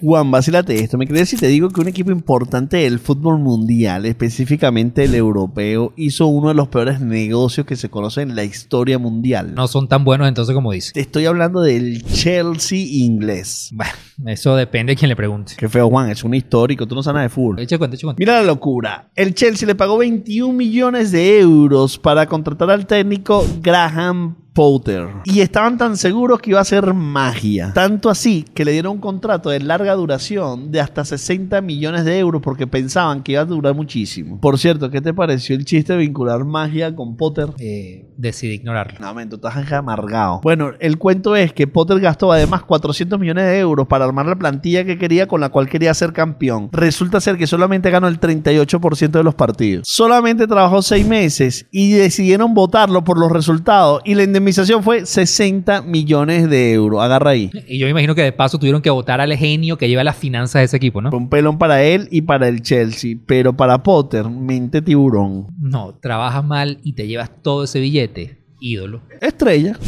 Juan, vacílate esto. Me crees si te digo que un equipo importante del fútbol mundial, específicamente el europeo, hizo uno de los peores negocios que se conoce en la historia mundial. No son tan buenos entonces como dice. Te estoy hablando del Chelsea inglés. Bueno, eso depende de quien le pregunte. Qué feo, Juan. Es un histórico. Tú no sabes nada de fútbol. Eche cuenta, eche cuenta. Mira la locura. El Chelsea le pagó 21 millones de euros para contratar al técnico Graham Potter. Y estaban tan seguros que iba a ser magia. Tanto así que le dieron un contrato de larga duración de hasta 60 millones de euros porque pensaban que iba a durar muchísimo. Por cierto, ¿qué te pareció el chiste de vincular magia con Potter? Eh, decidí ignorarlo. No, men, tú estás amargado. Bueno, el cuento es que Potter gastó además 400 millones de euros para armar la plantilla que quería con la cual quería ser campeón. Resulta ser que solamente ganó el 38% de los partidos. Solamente trabajó seis meses y decidieron votarlo por los resultados y la indemnización fue 60 millones de euros. Agarra ahí. Y yo me imagino que de paso tuvieron que votar al genio que lleva las finanzas de ese equipo, ¿no? Un pelón para él y para el Chelsea. Pero para Potter, mente tiburón. No, trabajas mal y te llevas todo ese billete. Ídolo. Estrella.